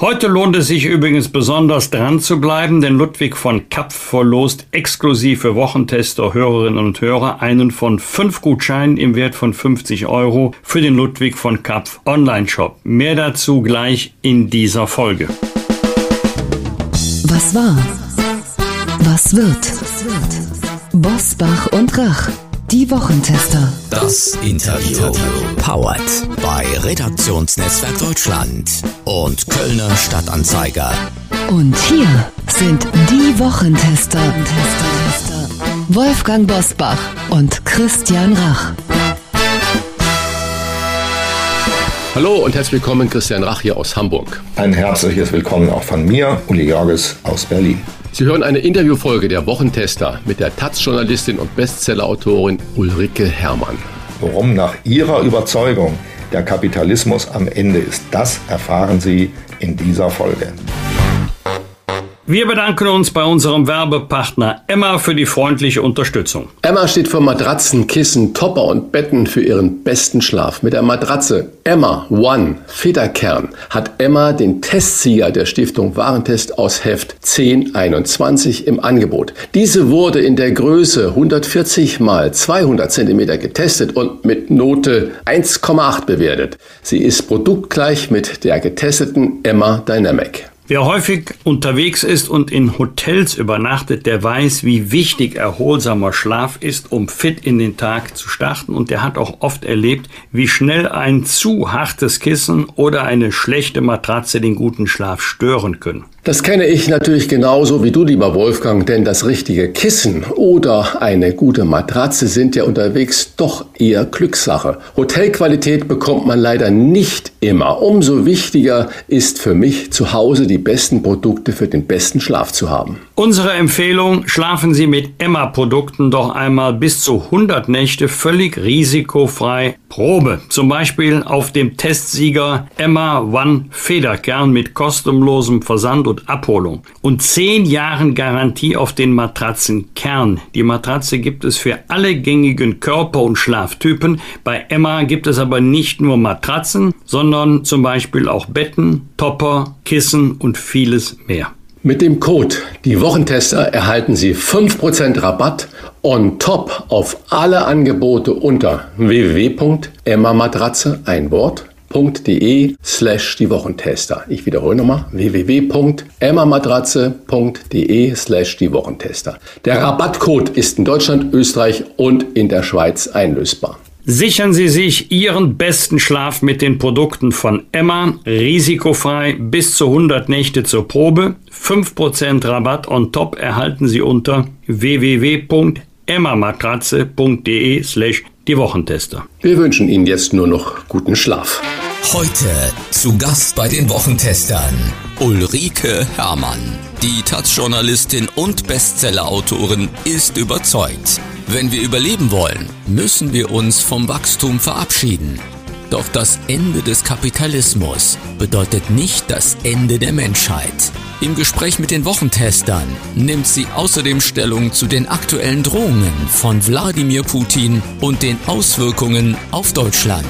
Heute lohnt es sich übrigens besonders dran zu bleiben, denn Ludwig von Kapf verlost exklusiv für Wochentester Hörerinnen und Hörer einen von fünf Gutscheinen im Wert von 50 Euro für den Ludwig von Kapf Online-Shop. Mehr dazu gleich in dieser Folge. Was war? Was wird? Bosbach und Rach. Die Wochentester. Das Interview. Powered bei Redaktionsnetzwerk Deutschland und Kölner Stadtanzeiger. Und hier sind die Wochentester. Wolfgang Bosbach und Christian Rach. Hallo und herzlich willkommen, Christian Rach hier aus Hamburg. Ein herzliches Willkommen auch von mir, Uli Jorges aus Berlin. Sie hören eine Interviewfolge der Wochentester mit der Taz-Journalistin und Bestsellerautorin Ulrike Herrmann. Worum nach ihrer Überzeugung der Kapitalismus am Ende ist, das erfahren Sie in dieser Folge. Wir bedanken uns bei unserem Werbepartner Emma für die freundliche Unterstützung. Emma steht für Matratzen, Kissen, Topper und Betten für ihren besten Schlaf. Mit der Matratze Emma One Federkern hat Emma den Testsieger der Stiftung Warentest aus Heft 1021 im Angebot. Diese wurde in der Größe 140 mal 200 cm getestet und mit Note 1,8 bewertet. Sie ist produktgleich mit der getesteten Emma Dynamic. Wer häufig unterwegs ist und in Hotels übernachtet, der weiß, wie wichtig erholsamer Schlaf ist, um fit in den Tag zu starten. Und der hat auch oft erlebt, wie schnell ein zu hartes Kissen oder eine schlechte Matratze den guten Schlaf stören können. Das kenne ich natürlich genauso wie du, lieber Wolfgang, denn das richtige Kissen oder eine gute Matratze sind ja unterwegs doch eher Glückssache. Hotelqualität bekommt man leider nicht immer. Umso wichtiger ist für mich zu Hause die besten Produkte für den besten Schlaf zu haben. Unsere Empfehlung, schlafen Sie mit Emma-Produkten doch einmal bis zu 100 Nächte völlig risikofrei Probe. Zum Beispiel auf dem Testsieger Emma One Federkern mit kostenlosem Versand und Abholung und 10 Jahren Garantie auf den Matratzenkern. Die Matratze gibt es für alle gängigen Körper- und Schlaftypen. Bei Emma gibt es aber nicht nur Matratzen, sondern zum Beispiel auch Betten, Topper, Kissen und vieles mehr. Mit dem Code Die Wochentester erhalten Sie 5% Rabatt on top auf alle Angebote unter www.emmamatratze ein Wort www.emmamatratze.de slash die Wochentester. Ich wiederhole nochmal www.emmamatratze.de slash die Wochentester. Der Rabattcode ist in Deutschland, Österreich und in der Schweiz einlösbar. Sichern Sie sich Ihren besten Schlaf mit den Produkten von Emma, risikofrei bis zu 100 Nächte zur Probe. 5% Rabatt on top erhalten Sie unter www.emmamatratze.de slash die Wochentester. Wir wünschen Ihnen jetzt nur noch guten Schlaf. Heute zu Gast bei den Wochentestern Ulrike Herrmann. Die Taz-Journalistin und Bestsellerautorin ist überzeugt. Wenn wir überleben wollen, müssen wir uns vom Wachstum verabschieden. Doch das Ende des Kapitalismus bedeutet nicht das Ende der Menschheit. Im Gespräch mit den Wochentestern nimmt sie außerdem Stellung zu den aktuellen Drohungen von Wladimir Putin und den Auswirkungen auf Deutschland.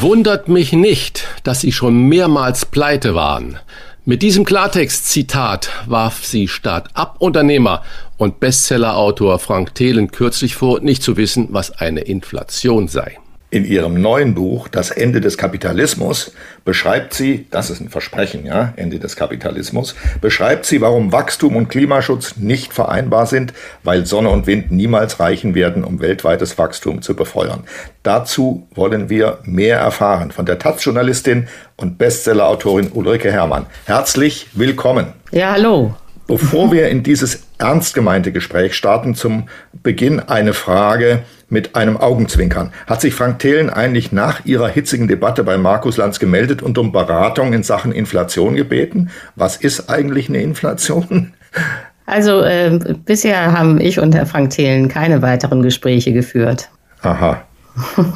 Wundert mich nicht, dass sie schon mehrmals pleite waren. Mit diesem Klartext-Zitat warf sie Start-up-Unternehmer und Bestsellerautor Frank Thelen kürzlich vor, nicht zu wissen, was eine Inflation sei. In ihrem neuen Buch Das Ende des Kapitalismus beschreibt sie, das ist ein Versprechen, ja, Ende des Kapitalismus, beschreibt sie, warum Wachstum und Klimaschutz nicht vereinbar sind, weil Sonne und Wind niemals reichen werden, um weltweites Wachstum zu befeuern. Dazu wollen wir mehr erfahren von der Taz-Journalistin und Bestsellerautorin Ulrike Herrmann. Herzlich willkommen. Ja, hallo. Bevor wir in dieses ernst gemeinte Gespräch starten, zum Beginn eine Frage mit einem Augenzwinkern. Hat sich Frank Thelen eigentlich nach Ihrer hitzigen Debatte bei Markus Lanz gemeldet und um Beratung in Sachen Inflation gebeten? Was ist eigentlich eine Inflation? Also äh, bisher haben ich und Herr Frank Thelen keine weiteren Gespräche geführt. Aha.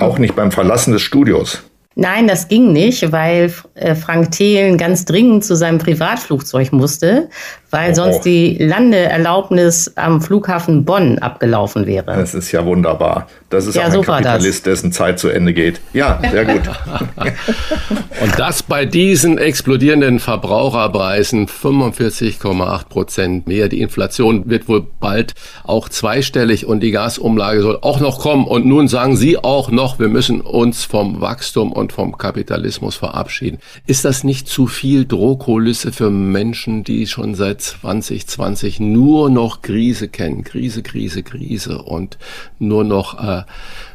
Auch nicht beim Verlassen des Studios. Nein, das ging nicht, weil äh, Frank Thelen ganz dringend zu seinem Privatflugzeug musste, weil oh. sonst die Landeerlaubnis am Flughafen Bonn abgelaufen wäre. Das ist ja wunderbar. Das ist Ja, auch ein Kapitalist, dessen Zeit zu Ende geht. Ja, sehr gut. Und das bei diesen explodierenden Verbraucherpreisen 45,8 Prozent mehr. Die Inflation wird wohl bald auch zweistellig und die Gasumlage soll auch noch kommen. Und nun sagen Sie auch noch, wir müssen uns vom Wachstum und vom Kapitalismus verabschieden. Ist das nicht zu viel Drohkulisse für Menschen, die schon seit 2020 nur noch Krise kennen? Krise, Krise, Krise und nur noch äh,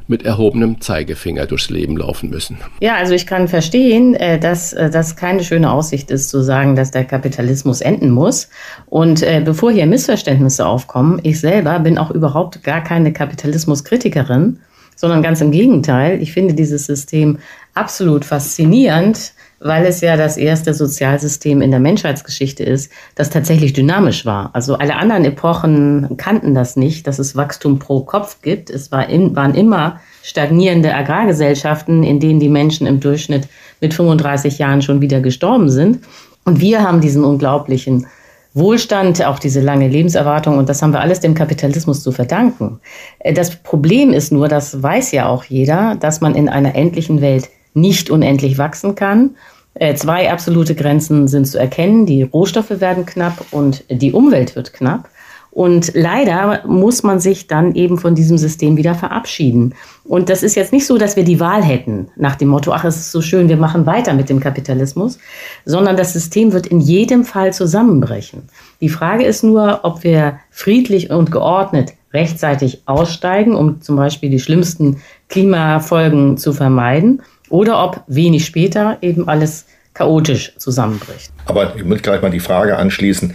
mit erhobenem Zeigefinger durchs Leben laufen müssen. Ja, also ich kann verstehen, äh, dass äh, das keine schöne Aussicht ist, zu sagen, dass der Kapitalismus enden muss. Und äh, bevor hier Missverständnisse aufkommen, ich selber bin auch überhaupt gar keine Kapitalismuskritikerin, sondern ganz im Gegenteil. Ich finde dieses System absolut faszinierend, weil es ja das erste Sozialsystem in der Menschheitsgeschichte ist, das tatsächlich dynamisch war. Also alle anderen Epochen kannten das nicht, dass es Wachstum pro Kopf gibt. Es war in, waren immer stagnierende Agrargesellschaften, in denen die Menschen im Durchschnitt mit 35 Jahren schon wieder gestorben sind. Und wir haben diesen unglaublichen Wohlstand, auch diese lange Lebenserwartung und das haben wir alles dem Kapitalismus zu verdanken. Äh, Das Problem ist nur, das weiß ja auch jeder, dass man in einer endlichen Welt nicht unendlich wachsen kann. Äh, Zwei absolute Grenzen sind zu erkennen. Die Rohstoffe werden knapp und die Umwelt wird knapp. Und leider muss man sich dann eben von diesem System wieder verabschieden. Und das ist jetzt nicht so, dass wir die Wahl hätten nach dem Motto, ach, es ist so schön, wir machen weiter mit dem Kapitalismus, sondern das System wird in jedem Fall zusammenbrechen. Die Frage ist nur, ob wir friedlich und geordnet rechtzeitig aussteigen, um zum Beispiel die schlimmsten Klimafolgen zu vermeiden, oder ob wenig später eben alles chaotisch zusammenbricht. Aber ich muss gleich mal die Frage anschließen.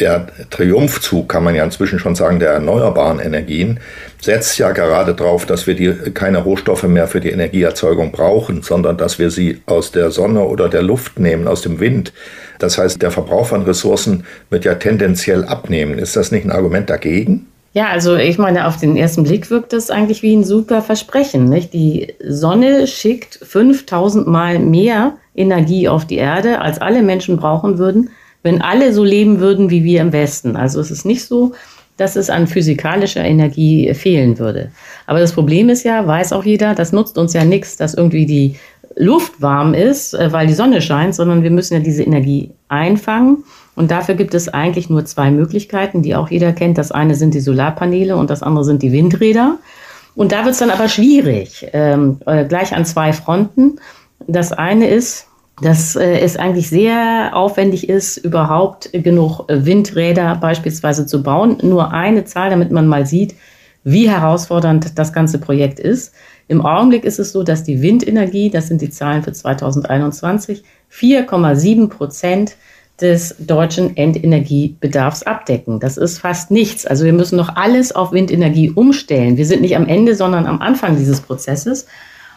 Der Triumphzug, kann man ja inzwischen schon sagen, der erneuerbaren Energien setzt ja gerade darauf, dass wir die, keine Rohstoffe mehr für die Energieerzeugung brauchen, sondern dass wir sie aus der Sonne oder der Luft nehmen, aus dem Wind. Das heißt, der Verbrauch von Ressourcen wird ja tendenziell abnehmen. Ist das nicht ein Argument dagegen? Ja, also ich meine, auf den ersten Blick wirkt das eigentlich wie ein super Versprechen. Nicht? Die Sonne schickt 5000 Mal mehr Energie auf die Erde, als alle Menschen brauchen würden, wenn alle so leben würden wie wir im Westen. Also es ist nicht so, dass es an physikalischer Energie fehlen würde. Aber das Problem ist ja, weiß auch jeder, das nutzt uns ja nichts, dass irgendwie die Luft warm ist, äh, weil die Sonne scheint, sondern wir müssen ja diese Energie einfangen. Und dafür gibt es eigentlich nur zwei Möglichkeiten, die auch jeder kennt. Das eine sind die Solarpaneele und das andere sind die Windräder. Und da wird es dann aber schwierig, ähm, äh, gleich an zwei Fronten. Das eine ist, dass äh, es eigentlich sehr aufwendig ist, überhaupt genug Windräder beispielsweise zu bauen. Nur eine Zahl, damit man mal sieht, wie herausfordernd das ganze Projekt ist. Im Augenblick ist es so, dass die Windenergie, das sind die Zahlen für 2021, 4,7 Prozent des deutschen Endenergiebedarfs abdecken. Das ist fast nichts. Also wir müssen noch alles auf Windenergie umstellen. Wir sind nicht am Ende, sondern am Anfang dieses Prozesses.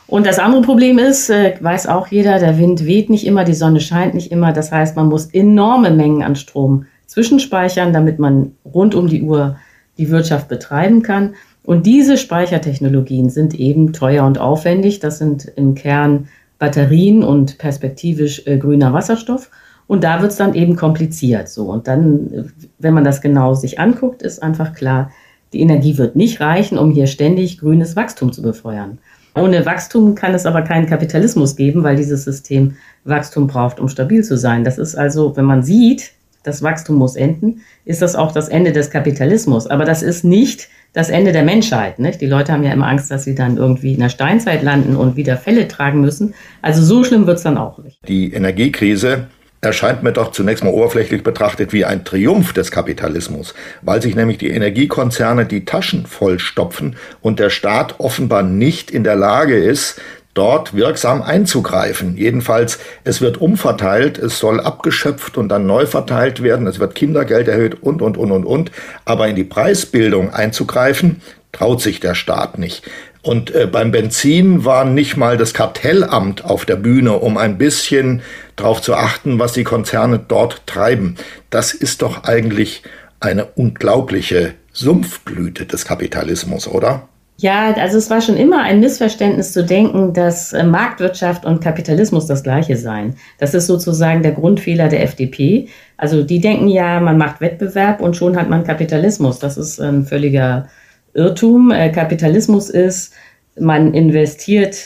Und das andere Problem ist, äh, weiß auch jeder, der Wind weht nicht immer, die Sonne scheint nicht immer. Das heißt, man muss enorme Mengen an Strom zwischenspeichern, damit man rund um die Uhr die Wirtschaft betreiben kann. Und diese Speichertechnologien sind eben teuer und aufwendig. Das sind im Kern Batterien und perspektivisch äh, grüner Wasserstoff. Und da wird es dann eben kompliziert. So. Und dann, wenn man das genau sich anguckt, ist einfach klar, die Energie wird nicht reichen, um hier ständig grünes Wachstum zu befeuern. Ohne Wachstum kann es aber keinen Kapitalismus geben, weil dieses System Wachstum braucht, um stabil zu sein. Das ist also, wenn man sieht, das Wachstum muss enden, ist das auch das Ende des Kapitalismus. Aber das ist nicht das Ende der Menschheit. Nicht? Die Leute haben ja immer Angst, dass sie dann irgendwie in der Steinzeit landen und wieder Fälle tragen müssen. Also so schlimm wird es dann auch nicht. Die Energiekrise erscheint mir doch zunächst mal oberflächlich betrachtet wie ein Triumph des Kapitalismus, weil sich nämlich die Energiekonzerne die Taschen vollstopfen und der Staat offenbar nicht in der Lage ist, dort wirksam einzugreifen. Jedenfalls, es wird umverteilt, es soll abgeschöpft und dann neu verteilt werden, es wird Kindergeld erhöht und, und, und, und, und. Aber in die Preisbildung einzugreifen, traut sich der Staat nicht. Und äh, beim Benzin war nicht mal das Kartellamt auf der Bühne, um ein bisschen darauf zu achten, was die Konzerne dort treiben. Das ist doch eigentlich eine unglaubliche Sumpfblüte des Kapitalismus, oder? Ja, also es war schon immer ein Missverständnis zu denken, dass äh, Marktwirtschaft und Kapitalismus das gleiche seien. Das ist sozusagen der Grundfehler der FDP. Also die denken ja, man macht Wettbewerb und schon hat man Kapitalismus. Das ist ein völliger Irrtum. Äh, Kapitalismus ist, man investiert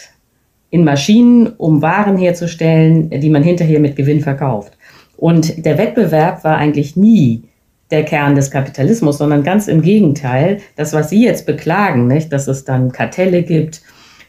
in Maschinen, um Waren herzustellen, die man hinterher mit Gewinn verkauft. Und der Wettbewerb war eigentlich nie der Kern des Kapitalismus, sondern ganz im Gegenteil. Das, was Sie jetzt beklagen, nicht, dass es dann Kartelle gibt,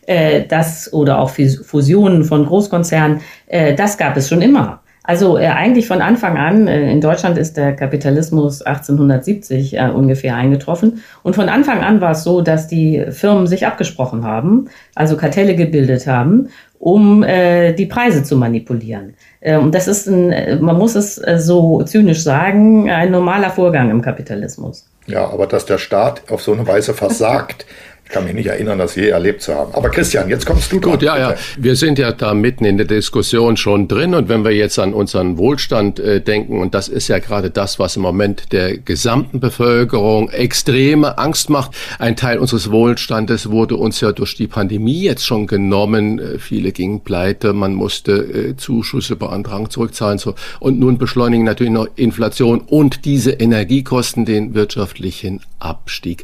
äh, das oder auch Fusionen von Großkonzernen, äh, das gab es schon immer. Also äh, eigentlich von Anfang an, äh, in Deutschland ist der Kapitalismus 1870 äh, ungefähr eingetroffen. Und von Anfang an war es so, dass die Firmen sich abgesprochen haben, also Kartelle gebildet haben, um äh, die Preise zu manipulieren. Äh, und das ist, ein, äh, man muss es so zynisch sagen, ein normaler Vorgang im Kapitalismus. Ja, aber dass der Staat auf so eine Weise versagt, Ich kann mich nicht erinnern, das je erlebt zu haben. Aber Christian, jetzt kommst du dran. Gut, ja, ja. Wir sind ja da mitten in der Diskussion schon drin. Und wenn wir jetzt an unseren Wohlstand äh, denken, und das ist ja gerade das, was im Moment der gesamten Bevölkerung extreme Angst macht. Ein Teil unseres Wohlstandes wurde uns ja durch die Pandemie jetzt schon genommen. Äh, viele gingen pleite, man musste äh, Zuschüsse beantragen, zurückzahlen. So. Und nun beschleunigen natürlich noch Inflation und diese Energiekosten den wirtschaftlichen Abstieg.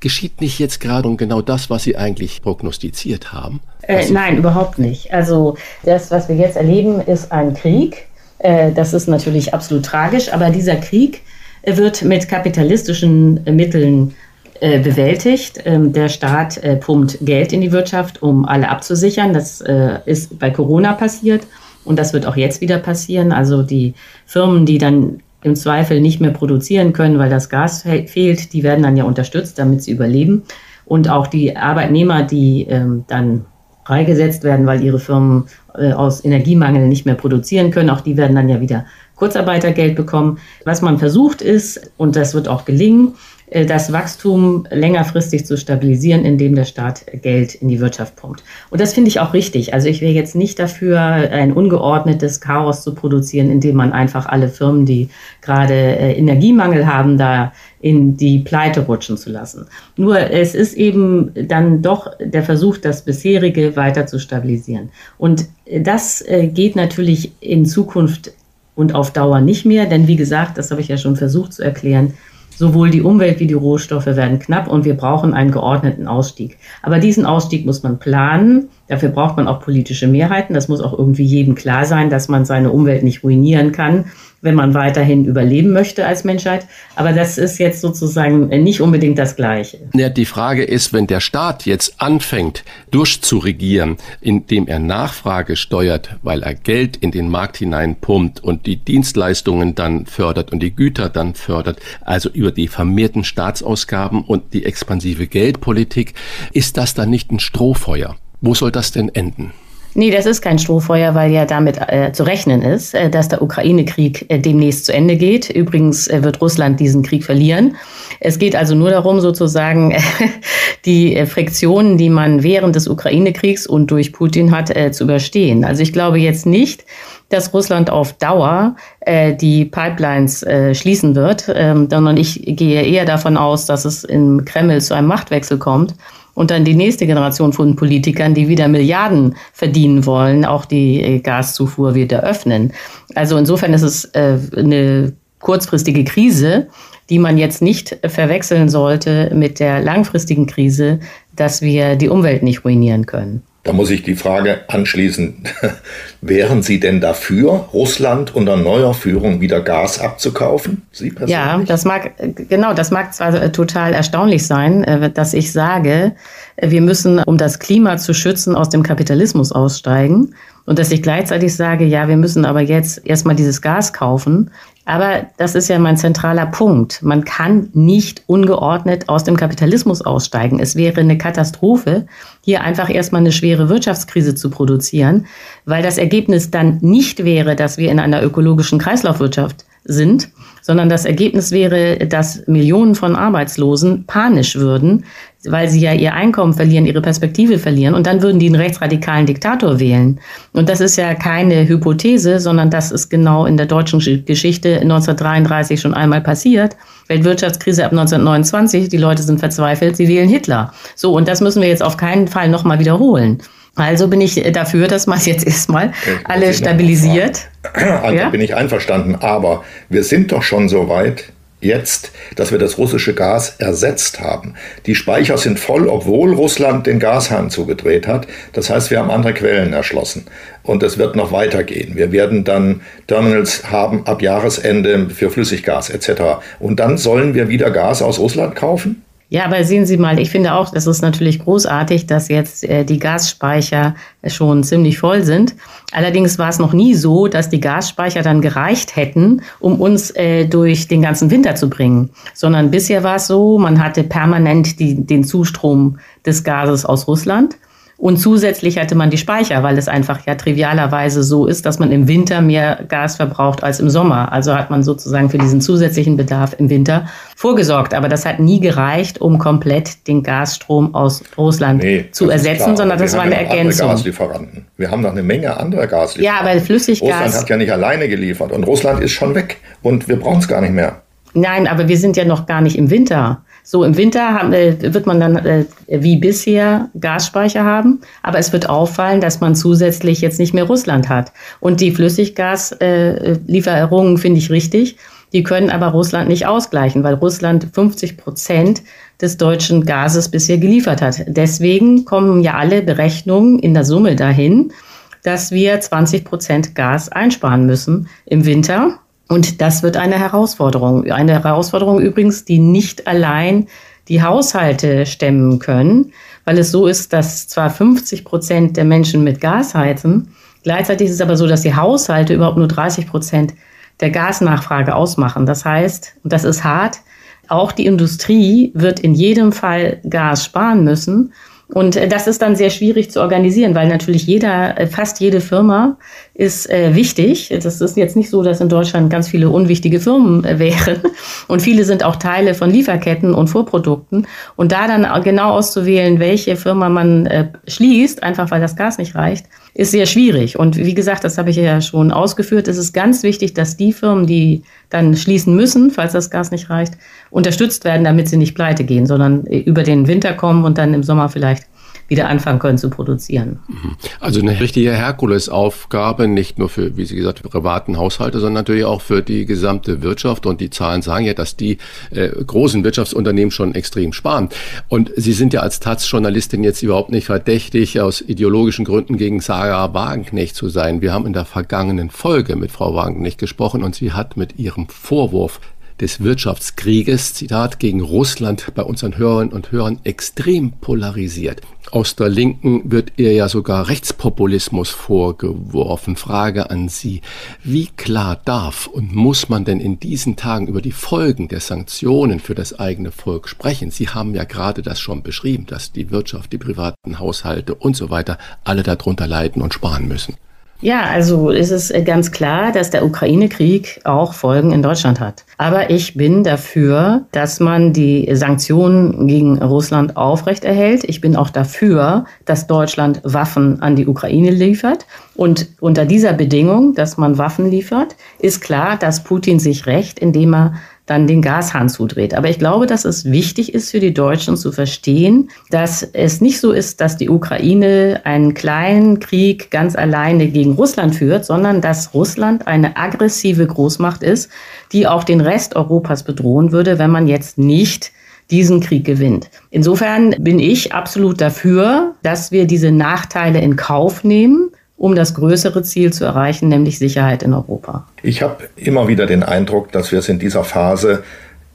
Geschieht nicht jetzt gerade genau das, was Sie eigentlich prognostiziert haben? Äh, nein, überhaupt nicht. Also das, was wir jetzt erleben, ist ein Krieg. Äh, das ist natürlich absolut tragisch, aber dieser Krieg wird mit kapitalistischen Mitteln äh, bewältigt. Ähm, der Staat äh, pumpt Geld in die Wirtschaft, um alle abzusichern. Das äh, ist bei Corona passiert und das wird auch jetzt wieder passieren. Also die Firmen, die dann im Zweifel nicht mehr produzieren können, weil das Gas fehlt, die werden dann ja unterstützt, damit sie überleben. Und auch die Arbeitnehmer, die ähm, dann freigesetzt werden, weil ihre Firmen äh, aus Energiemangel nicht mehr produzieren können, auch die werden dann ja wieder Kurzarbeitergeld bekommen. Was man versucht ist, und das wird auch gelingen, das Wachstum längerfristig zu stabilisieren, indem der Staat Geld in die Wirtschaft pumpt. Und das finde ich auch richtig. Also ich wäre jetzt nicht dafür, ein ungeordnetes Chaos zu produzieren, indem man einfach alle Firmen, die gerade äh, Energiemangel haben, da in die Pleite rutschen zu lassen. Nur es ist eben dann doch der Versuch, das bisherige weiter zu stabilisieren. Und das äh, geht natürlich in Zukunft und auf Dauer nicht mehr, denn wie gesagt, das habe ich ja schon versucht zu erklären, Sowohl die Umwelt wie die Rohstoffe werden knapp und wir brauchen einen geordneten Ausstieg. Aber diesen Ausstieg muss man planen. Dafür braucht man auch politische Mehrheiten. Das muss auch irgendwie jedem klar sein, dass man seine Umwelt nicht ruinieren kann wenn man weiterhin überleben möchte als Menschheit. Aber das ist jetzt sozusagen nicht unbedingt das Gleiche. Ja, die Frage ist, wenn der Staat jetzt anfängt, durchzuregieren, indem er Nachfrage steuert, weil er Geld in den Markt hineinpumpt und die Dienstleistungen dann fördert und die Güter dann fördert, also über die vermehrten Staatsausgaben und die expansive Geldpolitik, ist das dann nicht ein Strohfeuer? Wo soll das denn enden? Nee, das ist kein Strohfeuer, weil ja damit äh, zu rechnen ist, äh, dass der Ukraine-Krieg äh, demnächst zu Ende geht. Übrigens äh, wird Russland diesen Krieg verlieren. Es geht also nur darum, sozusagen die äh, Friktionen, die man während des Ukraine-Kriegs und durch Putin hat, äh, zu überstehen. Also ich glaube jetzt nicht, dass Russland auf Dauer äh, die Pipelines äh, schließen wird, ähm, sondern ich gehe eher davon aus, dass es im Kreml zu einem Machtwechsel kommt und dann die nächste Generation von Politikern, die wieder Milliarden verdienen wollen, auch die äh, Gaszufuhr wieder öffnen. Also insofern ist es äh, eine kurzfristige Krise, die man jetzt nicht verwechseln sollte mit der langfristigen Krise, dass wir die Umwelt nicht ruinieren können. Da muss ich die Frage anschließen, wären Sie denn dafür, Russland unter neuer Führung wieder Gas abzukaufen? Sie persönlich? Ja, das mag, genau, das mag zwar äh, total erstaunlich sein, äh, dass ich sage, äh, wir müssen, um das Klima zu schützen, aus dem Kapitalismus aussteigen. Und dass ich gleichzeitig sage, ja, wir müssen aber jetzt erstmal dieses Gas kaufen. Aber das ist ja mein zentraler Punkt. Man kann nicht ungeordnet aus dem Kapitalismus aussteigen. Es wäre eine Katastrophe, hier einfach erstmal eine schwere Wirtschaftskrise zu produzieren, weil das Ergebnis dann nicht wäre, dass wir in einer ökologischen Kreislaufwirtschaft sind, sondern das Ergebnis wäre, dass Millionen von Arbeitslosen panisch würden, weil sie ja ihr Einkommen verlieren, ihre Perspektive verlieren und dann würden die einen rechtsradikalen Diktator wählen. Und das ist ja keine Hypothese, sondern das ist genau in der deutschen Geschichte 1933 schon einmal passiert. Weltwirtschaftskrise ab 1929, die Leute sind verzweifelt, sie wählen Hitler. So, und das müssen wir jetzt auf keinen Fall nochmal wiederholen. Also bin ich dafür, dass man jetzt erstmal alle stabilisiert. Also ja? bin ich einverstanden. Aber wir sind doch schon so weit, jetzt, dass wir das russische Gas ersetzt haben. Die Speicher sind voll, obwohl Russland den Gashahn zugedreht hat. Das heißt, wir haben andere Quellen erschlossen. Und es wird noch weitergehen. Wir werden dann Terminals haben ab Jahresende für Flüssiggas etc. Und dann sollen wir wieder Gas aus Russland kaufen? Ja, aber sehen Sie mal, ich finde auch, das ist natürlich großartig, dass jetzt äh, die Gasspeicher schon ziemlich voll sind. Allerdings war es noch nie so, dass die Gasspeicher dann gereicht hätten, um uns äh, durch den ganzen Winter zu bringen, sondern bisher war es so, man hatte permanent die, den Zustrom des Gases aus Russland. Und zusätzlich hatte man die Speicher, weil es einfach ja trivialerweise so ist, dass man im Winter mehr Gas verbraucht als im Sommer. Also hat man sozusagen für diesen zusätzlichen Bedarf im Winter vorgesorgt. Aber das hat nie gereicht, um komplett den Gasstrom aus Russland nee, zu ersetzen, sondern das war eine Ergänzung. Gaslieferanten. Wir haben noch eine Menge anderer Gaslieferanten. Ja, aber Flüssiggas. Russland hat ja nicht alleine geliefert und Russland ist schon weg und wir brauchen es gar nicht mehr. Nein, aber wir sind ja noch gar nicht im Winter. So im Winter haben, äh, wird man dann äh, wie bisher Gasspeicher haben, aber es wird auffallen, dass man zusätzlich jetzt nicht mehr Russland hat. Und die Flüssiggaslieferungen äh, finde ich richtig. Die können aber Russland nicht ausgleichen, weil Russland 50 Prozent des deutschen Gases bisher geliefert hat. Deswegen kommen ja alle Berechnungen in der Summe dahin, dass wir 20 Prozent Gas einsparen müssen im Winter. Und das wird eine Herausforderung. Eine Herausforderung übrigens, die nicht allein die Haushalte stemmen können, weil es so ist, dass zwar 50 Prozent der Menschen mit Gas heizen, gleichzeitig ist es aber so, dass die Haushalte überhaupt nur 30 Prozent der Gasnachfrage ausmachen. Das heißt, und das ist hart, auch die Industrie wird in jedem Fall Gas sparen müssen. Und äh, das ist dann sehr schwierig zu organisieren, weil natürlich jeder, äh, fast jede Firma ist äh, wichtig. Das ist jetzt nicht so, dass in Deutschland ganz viele unwichtige Firmen wären. Und viele sind auch Teile von Lieferketten und Vorprodukten. Und da dann genau auszuwählen, welche Firma man schließt, einfach weil das Gas nicht reicht, ist sehr schwierig. Und wie gesagt, das habe ich ja schon ausgeführt. Es ist ganz wichtig, dass die Firmen, die dann schließen müssen, falls das Gas nicht reicht, unterstützt werden, damit sie nicht pleite gehen, sondern äh, über den Winter kommen und dann im Sommer vielleicht wieder anfangen können zu produzieren. Mhm. Also eine richtige Herkulesaufgabe, nicht nur für, wie Sie gesagt, privaten Haushalte, sondern natürlich auch für die gesamte Wirtschaft. Und die Zahlen sagen ja, dass die äh, großen Wirtschaftsunternehmen schon extrem sparen. Und Sie sind ja als Taz-Journalistin jetzt überhaupt nicht verdächtig, aus ideologischen Gründen gegen Sarah Wagenknecht zu sein. Wir haben in der vergangenen Folge mit Frau Wagenknecht gesprochen und sie hat mit ihrem Vorwurf des Wirtschaftskrieges, Zitat, gegen Russland bei unseren Hörerinnen und Hörern extrem polarisiert. Aus der Linken wird ihr ja sogar Rechtspopulismus vorgeworfen. Frage an Sie. Wie klar darf und muss man denn in diesen Tagen über die Folgen der Sanktionen für das eigene Volk sprechen? Sie haben ja gerade das schon beschrieben, dass die Wirtschaft, die privaten Haushalte und so weiter alle darunter leiden und sparen müssen. Ja, also ist es ganz klar, dass der Ukraine-Krieg auch Folgen in Deutschland hat. Aber ich bin dafür, dass man die Sanktionen gegen Russland aufrechterhält. Ich bin auch dafür, dass Deutschland Waffen an die Ukraine liefert. Und unter dieser Bedingung, dass man Waffen liefert, ist klar, dass Putin sich rächt, indem er dann den Gashahn zudreht. Aber ich glaube, dass es wichtig ist für die Deutschen zu verstehen, dass es nicht so ist, dass die Ukraine einen kleinen Krieg ganz alleine gegen Russland führt, sondern dass Russland eine aggressive Großmacht ist, die auch den Rest Europas bedrohen würde, wenn man jetzt nicht diesen Krieg gewinnt. Insofern bin ich absolut dafür, dass wir diese Nachteile in Kauf nehmen um das größere Ziel zu erreichen, nämlich Sicherheit in Europa. Ich habe immer wieder den Eindruck, dass wir es in dieser Phase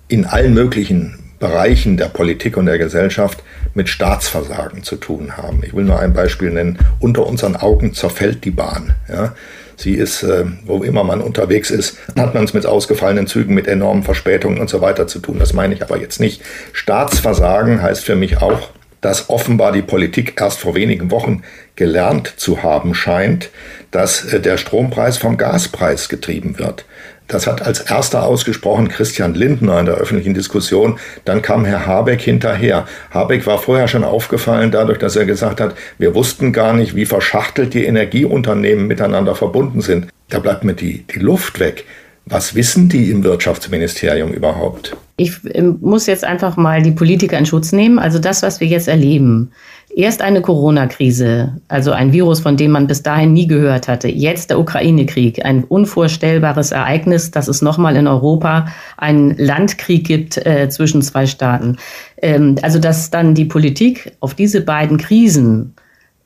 in allen möglichen Bereichen der Politik und der Gesellschaft mit Staatsversagen zu tun haben. Ich will nur ein Beispiel nennen. Unter unseren Augen zerfällt die Bahn. Ja. Sie ist, äh, wo immer man unterwegs ist, hat man es mit ausgefallenen Zügen, mit enormen Verspätungen und so weiter zu tun. Das meine ich aber jetzt nicht. Staatsversagen heißt für mich auch, dass offenbar die Politik erst vor wenigen Wochen gelernt zu haben scheint, dass äh, der Strompreis vom Gaspreis getrieben wird. Das hat als erster ausgesprochen Christian Lindner in der öffentlichen Diskussion. Dann kam Herr Habeck hinterher. Habeck war vorher schon aufgefallen dadurch, dass er gesagt hat, wir wussten gar nicht, wie verschachtelt die Energieunternehmen miteinander verbunden sind. Da bleibt mir die, die Luft weg. Was wissen die im Wirtschaftsministerium überhaupt? Ich ähm, muss jetzt einfach mal die Politiker in Schutz nehmen. Also das, was wir jetzt erleben. Erst eine Corona-Krise, also ein Virus, von dem man bis dahin nie gehört hatte. Jetzt der Ukraine-Krieg, ein unvorstellbares Ereignis, dass es nochmal in Europa einen Landkrieg gibt äh, zwischen zwei Staaten. Ähm, also dass dann die Politik auf diese beiden Krisen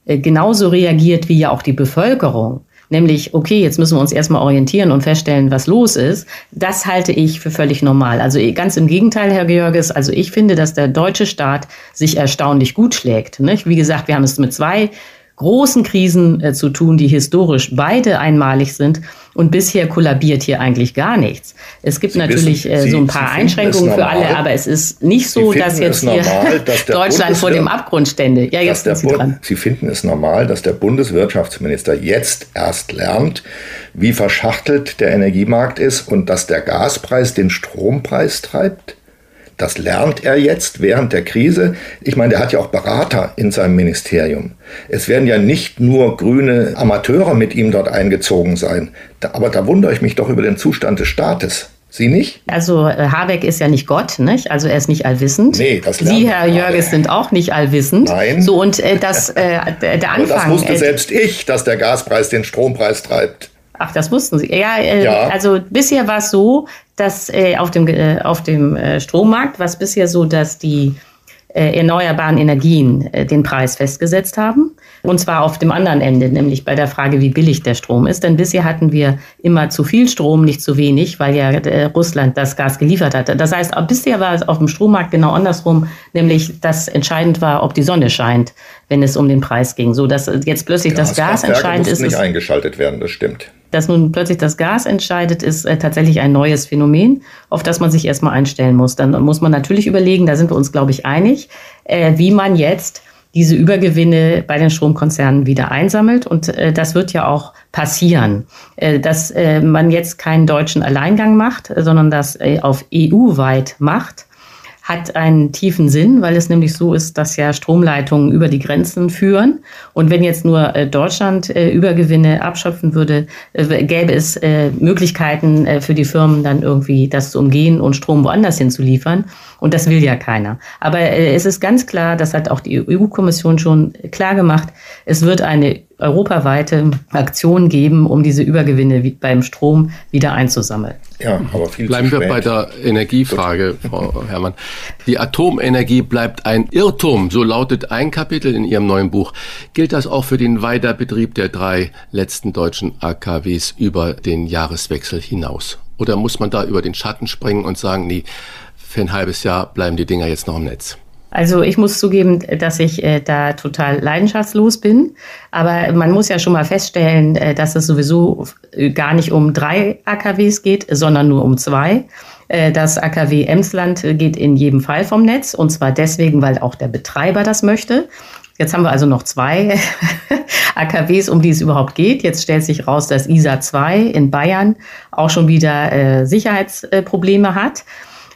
äh, genauso reagiert wie ja auch die Bevölkerung nämlich, okay, jetzt müssen wir uns erstmal orientieren und feststellen, was los ist, das halte ich für völlig normal. Also eh, ganz im Gegenteil, Herr Georges, also ich finde, dass der deutsche Staat sich erstaunlich gut schlägt. Nicht? Wie gesagt, wir haben es mit zwei großen Krisen äh, zu tun, die historisch beide einmalig sind. Und bisher kollabiert hier eigentlich gar nichts. Es gibt Sie natürlich wissen, äh, Sie, so ein paar Einschränkungen für alle, aber es ist nicht so, dass jetzt hier normal, dass Deutschland vor dem Abgrund stände. Ja, jetzt sind Sie dran. Sie finden es normal, dass der Bundeswirtschaftsminister jetzt erst lernt, wie verschachtelt der Energiemarkt ist und dass der Gaspreis den Strompreis treibt? Das lernt er jetzt während der Krise. Ich meine, der hat ja auch Berater in seinem Ministerium. Es werden ja nicht nur grüne Amateure mit ihm dort eingezogen sein. Aber da wundere ich mich doch über den Zustand des Staates. Sie nicht? Also äh, Habeck ist ja nicht Gott, nicht? Also er ist nicht allwissend. Nee, das Sie, Herr Jörges, sind auch nicht allwissend. Nein. So und äh, das äh, der Anfang. Aber das wusste äh, selbst ich, dass der Gaspreis den Strompreis treibt. Ach, das wussten Sie. Ja, äh, ja. also bisher war es so, dass äh, auf dem, äh, auf dem äh, Strommarkt war es bisher so, dass die äh, erneuerbaren Energien äh, den Preis festgesetzt haben. Und zwar auf dem anderen Ende, nämlich bei der Frage, wie billig der Strom ist. Denn bisher hatten wir immer zu viel Strom, nicht zu wenig, weil ja Russland das Gas geliefert hatte. Das heißt, bisher war es auf dem Strommarkt genau andersrum, nämlich dass entscheidend war, ob die Sonne scheint, wenn es um den Preis ging. So dass jetzt plötzlich das Gas entscheidend ist. nicht eingeschaltet werden, das stimmt dass nun plötzlich das Gas entscheidet, ist äh, tatsächlich ein neues Phänomen, auf das man sich erstmal einstellen muss. Dann muss man natürlich überlegen, da sind wir uns, glaube ich, einig, äh, wie man jetzt diese Übergewinne bei den Stromkonzernen wieder einsammelt. Und äh, das wird ja auch passieren, äh, dass äh, man jetzt keinen deutschen Alleingang macht, sondern das äh, auf EU-weit macht hat einen tiefen Sinn, weil es nämlich so ist, dass ja Stromleitungen über die Grenzen führen. Und wenn jetzt nur äh, Deutschland äh, Übergewinne abschöpfen würde, äh, gäbe es Möglichkeiten für die Firmen dann irgendwie das zu umgehen und Strom woanders hinzuliefern. Und das will ja keiner. Aber es ist ganz klar, das hat auch die EU-Kommission schon klar gemacht, es wird eine europaweite Aktion geben, um diese Übergewinne beim Strom wieder einzusammeln. Ja, aber viel Bleiben wir bei der Energiefrage, Frau Herrmann. Die Atomenergie bleibt ein Irrtum, so lautet ein Kapitel in Ihrem neuen Buch. Gilt das auch für den Weiterbetrieb der drei letzten deutschen AKWs über den Jahreswechsel hinaus? Oder muss man da über den Schatten springen und sagen, nee, für ein halbes Jahr bleiben die Dinger jetzt noch im Netz? Also ich muss zugeben, dass ich äh, da total leidenschaftslos bin. Aber man muss ja schon mal feststellen, äh, dass es sowieso äh, gar nicht um drei AKWs geht, sondern nur um zwei. Äh, das AKW Emsland geht in jedem Fall vom Netz. Und zwar deswegen, weil auch der Betreiber das möchte. Jetzt haben wir also noch zwei AKWs, um die es überhaupt geht. Jetzt stellt sich raus, dass ISA 2 in Bayern auch schon wieder äh, Sicherheitsprobleme hat.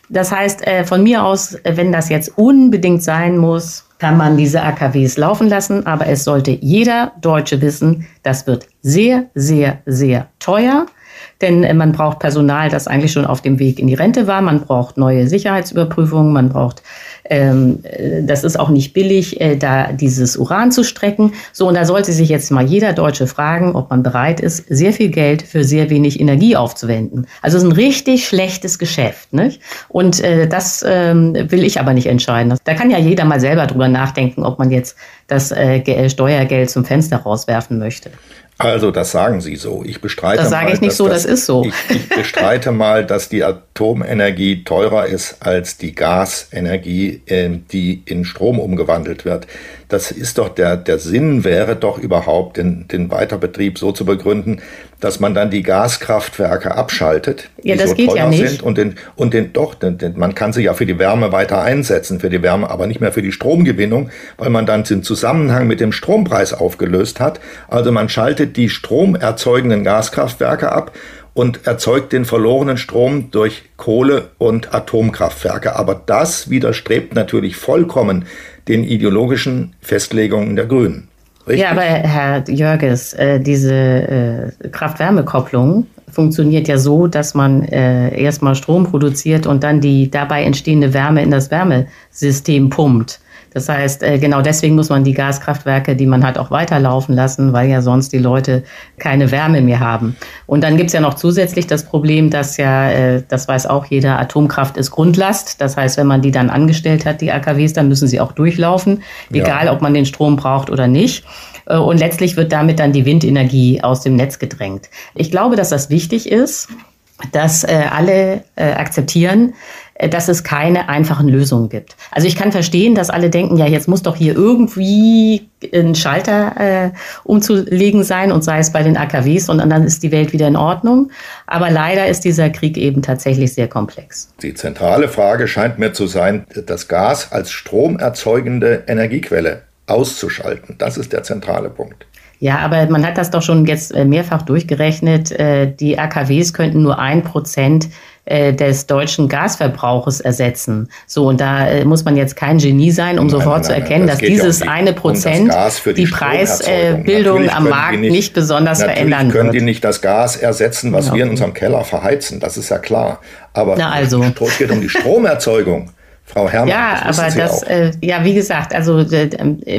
Das heißt, äh, von mir aus, äh, wenn das jetzt unbedingt sein muss, kann man diese AKWs laufen lassen. Aber es sollte jeder Deutsche wissen, das wird sehr, sehr, sehr teuer. Denn äh, man braucht Personal, das eigentlich schon auf dem Weg in die Rente war. Man braucht neue Sicherheitsüberprüfungen. Man braucht, ähm, äh, das ist auch nicht billig, äh, da dieses Uran zu strecken. So, und da sollte sich jetzt mal jeder Deutsche fragen, ob man bereit ist, sehr viel Geld für sehr wenig Energie aufzuwenden. Also es ist ein richtig schlechtes Geschäft. Nicht? Und äh, das ähm, will ich aber nicht entscheiden. Da kann ja jeder mal selber drüber nachdenken, ob man jetzt das äh, Steuergeld zum Fenster rauswerfen möchte. Also, das sagen Sie so. Ich bestreite das sage ich nicht so, das, das, ist so. Ich, ich bestreite mal, dass die Atomenergie teurer ist als die Gasenergie, ähm, die in Strom umgewandelt wird. Das ist doch der, der Sinn wäre doch überhaupt, den, den Weiterbetrieb so zu begründen, dass man dann die Gaskraftwerke abschaltet, ja, die so teuer ja sind und den, und den doch, den, den, man kann sie ja für die Wärme weiter einsetzen, für die Wärme, aber nicht mehr für die Stromgewinnung, weil man dann den Zusammenhang mit dem Strompreis aufgelöst hat. Also man schaltet die stromerzeugenden Gaskraftwerke ab und erzeugt den verlorenen Strom durch Kohle- und Atomkraftwerke. Aber das widerstrebt natürlich vollkommen den ideologischen Festlegungen der Grünen. Richtig? Ja, aber Herr Jörges, äh, diese äh, Kraft-Wärme-Kopplung funktioniert ja so, dass man äh, erstmal Strom produziert und dann die dabei entstehende Wärme in das Wärmesystem pumpt. Das heißt, äh, genau deswegen muss man die Gaskraftwerke, die man hat, auch weiterlaufen lassen, weil ja sonst die Leute keine Wärme mehr haben. Und dann gibt's ja noch zusätzlich das Problem, dass ja, äh, das weiß auch jeder, Atomkraft ist Grundlast. Das heißt, wenn man die dann angestellt hat, die AKWs, dann müssen sie auch durchlaufen, egal ja. ob man den Strom braucht oder nicht. Äh, und letztlich wird damit dann die Windenergie aus dem Netz gedrängt. Ich glaube, dass das wichtig ist, dass alle akzeptieren, dass es keine einfachen Lösungen gibt. Also ich kann verstehen, dass alle denken, ja, jetzt muss doch hier irgendwie ein Schalter äh, umzulegen sein und sei es bei den AKWs und dann ist die Welt wieder in Ordnung. Aber leider ist dieser Krieg eben tatsächlich sehr komplex. Die zentrale Frage scheint mir zu sein, das Gas als stromerzeugende Energiequelle auszuschalten. Das ist der zentrale Punkt. Ja, aber man hat das doch schon jetzt äh, mehrfach durchgerechnet. Äh, die AKWs könnten nur ein Prozent äh, des deutschen Gasverbrauches ersetzen. So, und da muss man jetzt kein Genie sein, um nein, sofort nein, zu erkennen, das dass dieses ja eine Prozent um die, die Preisbildung am Markt nicht, nicht besonders verändern wird. können die nicht das Gas ersetzen, was ja. wir in unserem Keller verheizen. Das ist ja klar. Aber Na also. es geht um die Stromerzeugung. Frau Herrmann. Ja, das aber das, äh, ja, wie gesagt, also äh,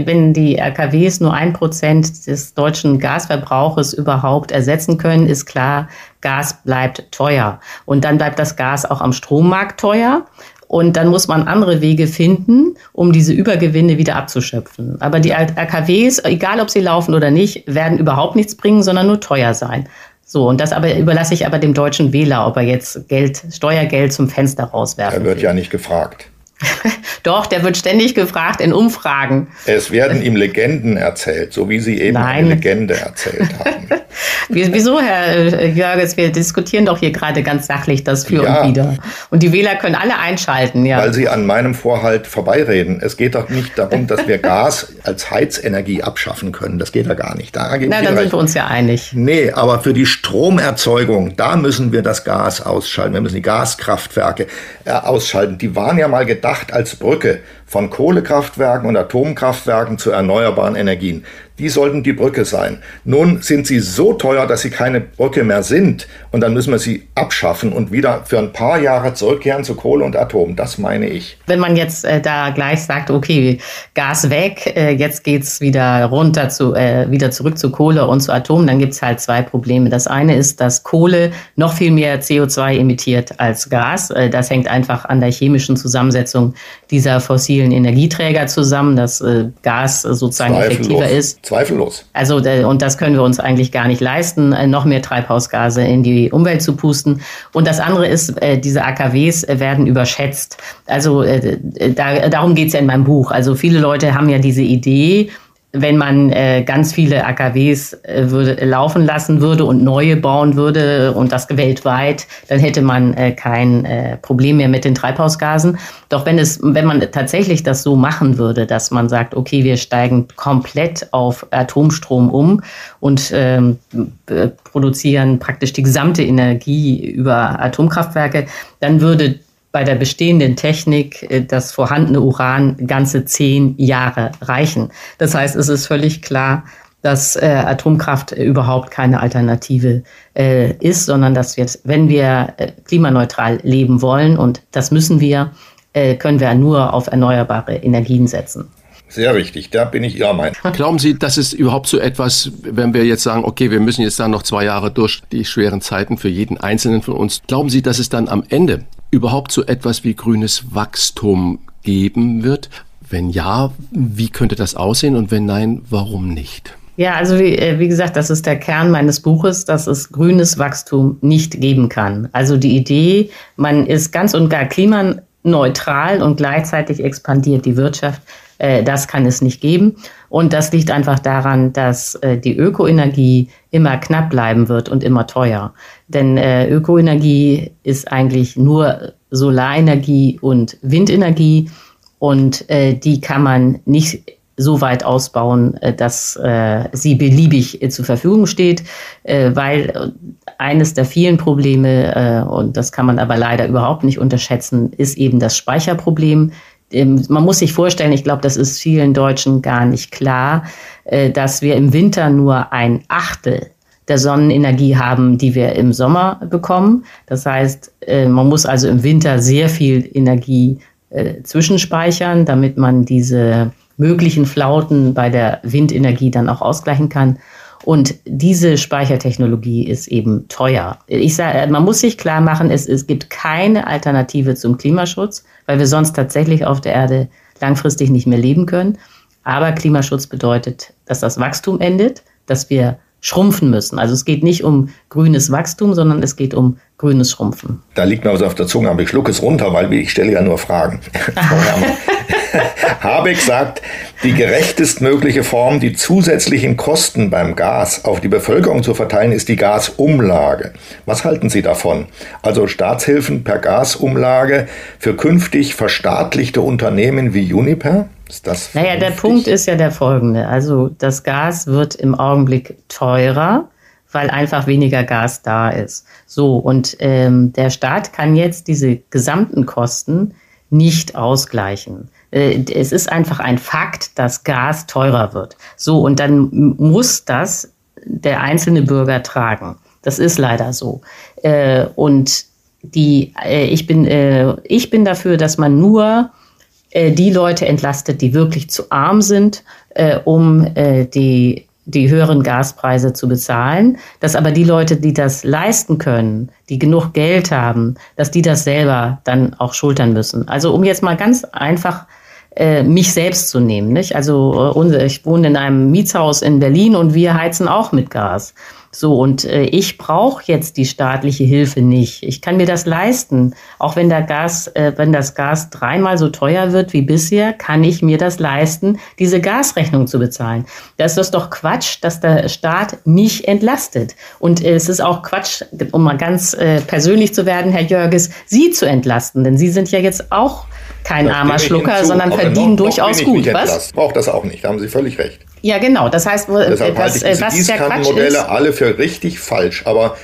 wenn die RKWs nur ein Prozent des deutschen Gasverbrauches überhaupt ersetzen können, ist klar, Gas bleibt teuer. Und dann bleibt das Gas auch am Strommarkt teuer. Und dann muss man andere Wege finden, um diese Übergewinne wieder abzuschöpfen. Aber die RKWs, egal ob sie laufen oder nicht, werden überhaupt nichts bringen, sondern nur teuer sein. So, und das aber überlasse ich aber dem deutschen Wähler, ob er jetzt Geld, Steuergeld zum Fenster rauswerfen Er wird will. ja nicht gefragt. Doch, der wird ständig gefragt in Umfragen. Es werden ihm Legenden erzählt, so wie Sie eben Nein. eine Legende erzählt haben. Wieso, Herr Jörges? Wir diskutieren doch hier gerade ganz sachlich das für ja, und wieder. Und die Wähler können alle einschalten, ja. Weil Sie an meinem Vorhalt vorbeireden. Es geht doch nicht darum, dass wir Gas als Heizenergie abschaffen können. Das geht ja gar nicht. Da Na, dann sind wir uns ja einig. Nee, aber für die Stromerzeugung, da müssen wir das Gas ausschalten. Wir müssen die Gaskraftwerke äh, ausschalten. Die waren ja mal gedacht, gedacht als Brücke von Kohlekraftwerken und Atomkraftwerken zu erneuerbaren Energien. Die sollten die Brücke sein. Nun sind sie so teuer, dass sie keine Brücke mehr sind. Und dann müssen wir sie abschaffen und wieder für ein paar Jahre zurückkehren zu Kohle und Atom. Das meine ich. Wenn man jetzt äh, da gleich sagt, okay, Gas weg, äh, jetzt geht's wieder runter zu, äh, wieder zurück zu Kohle und zu Atom, dann gibt's halt zwei Probleme. Das eine ist, dass Kohle noch viel mehr CO2 emittiert als Gas. Äh, das hängt einfach an der chemischen Zusammensetzung dieser fossilen Energieträger zusammen, dass äh, Gas sozusagen Zweifellos. effektiver ist. Zweifellos. Also, und das können wir uns eigentlich gar nicht leisten, äh, noch mehr Treibhausgase in die Umwelt zu pusten. Und das andere ist, äh, diese AKWs werden überschätzt. Also da, darum geht es ja in meinem Buch. Also viele Leute haben ja diese Idee, wenn man äh, ganz viele AKWs äh, würde, laufen lassen würde und neue bauen würde und das weltweit, dann hätte man äh, kein äh, Problem mehr mit den Treibhausgasen. Doch wenn es, wenn man tatsächlich das so machen würde, dass man sagt, okay, wir steigen komplett auf Atomstrom um und ähm, produzieren praktisch die gesamte Energie über Atomkraftwerke, dann würde bei der bestehenden Technik äh, das vorhandene Uran ganze zehn Jahre reichen. Das heißt, es ist völlig klar, dass äh, Atomkraft überhaupt keine Alternative äh, ist, sondern dass wir, wenn wir äh, klimaneutral leben wollen, und das müssen wir, äh, können wir nur auf erneuerbare Energien setzen. Sehr richtig, da bin ich Ihrer Meinung. Glauben Sie, dass es überhaupt so etwas, wenn wir jetzt sagen, okay, wir müssen jetzt dann noch zwei Jahre durch die schweren Zeiten für jeden Einzelnen von uns, glauben Sie, dass es dann am Ende überhaupt so etwas wie grünes Wachstum geben wird? Wenn ja, wie könnte das aussehen und wenn nein, warum nicht? Ja, also wie, äh, wie, gesagt, das ist der Kern meines Buches, dass es grünes Wachstum nicht geben kann. Also die Idee, man ist ganz und gar klimaneutral und gleichzeitig expandiert die Wirtschaft, äh, das kann es nicht geben. Und das liegt einfach daran, dass äh, die Ökoenergie immer knapp bleiben wird und immer teuer. Denn äh, Ökoenergie ist eigentlich nur Solarenergie und Windenergie und äh, die kann man nicht so weit ausbauen, äh, dass äh, sie beliebig äh, zur Verfügung steht, äh, weil eines der vielen Probleme, und das kann man aber leider überhaupt nicht unterschätzen, ist eben das Speicherproblem man muss sich vorstellen, ich glaube, das ist vielen Deutschen gar nicht klar, äh, dass wir im Winter nur ein Achtel der Sonnenenergie haben, die wir im Sommer bekommen. Das heißt, äh, man muss also im Winter sehr viel Energie äh, zwischenspeichern, damit man diese möglichen Flauten bei der Windenergie dann auch ausgleichen kann. Und diese Speichertechnologie ist eben teuer. Ich sage, man muss sich klar machen, es, es gibt keine Alternative zum Klimaschutz, weil wir sonst tatsächlich auf der Erde langfristig nicht mehr leben können. Aber Klimaschutz bedeutet, dass das Wachstum endet, dass wir schrumpfen müssen. Also es geht nicht um grünes Wachstum, sondern es geht um grünes Schrumpfen. Da liegt mir was auf der Zunge, aber ich schlucke es runter, weil ich stelle ja nur Fragen. Habeck sagt, die gerechtestmögliche Form, die zusätzlichen Kosten beim Gas auf die Bevölkerung zu verteilen, ist die Gasumlage. Was halten Sie davon? Also Staatshilfen per Gasumlage für künftig verstaatlichte Unternehmen wie Uniper? Ist das naja, der Punkt ist ja der folgende. Also das Gas wird im Augenblick teurer, weil einfach weniger Gas da ist. So, und ähm, der Staat kann jetzt diese gesamten Kosten nicht ausgleichen. Äh, es ist einfach ein Fakt, dass Gas teurer wird. So, und dann muss das der einzelne Bürger tragen. Das ist leider so. Äh, und die, äh, ich, bin, ich bin dafür, dass man nur die Leute entlastet, die wirklich zu arm sind, um die, die höheren Gaspreise zu bezahlen, dass aber die Leute, die das leisten können, die genug Geld haben, dass die das selber dann auch schultern müssen. Also um jetzt mal ganz einfach äh, mich selbst zu nehmen. Nicht? Also äh, ich wohne in einem Mietshaus in Berlin und wir heizen auch mit Gas. So, und äh, ich brauche jetzt die staatliche Hilfe nicht. Ich kann mir das leisten. Auch wenn, der Gas, äh, wenn das Gas dreimal so teuer wird wie bisher, kann ich mir das leisten, diese Gasrechnung zu bezahlen. Das ist doch Quatsch, dass der Staat mich entlastet. Und äh, es ist auch Quatsch, um mal ganz äh, persönlich zu werden, Herr Jörges, Sie zu entlasten. Denn Sie sind ja jetzt auch kein das armer Schlucker, sondern verdienen noch, durchaus noch gut. Was? Braucht das auch nicht, da haben Sie völlig recht. Ja, genau. Das heißt, Deshalb was, halte ich diese was Quatsch ist. alle für richtig falsch. Aber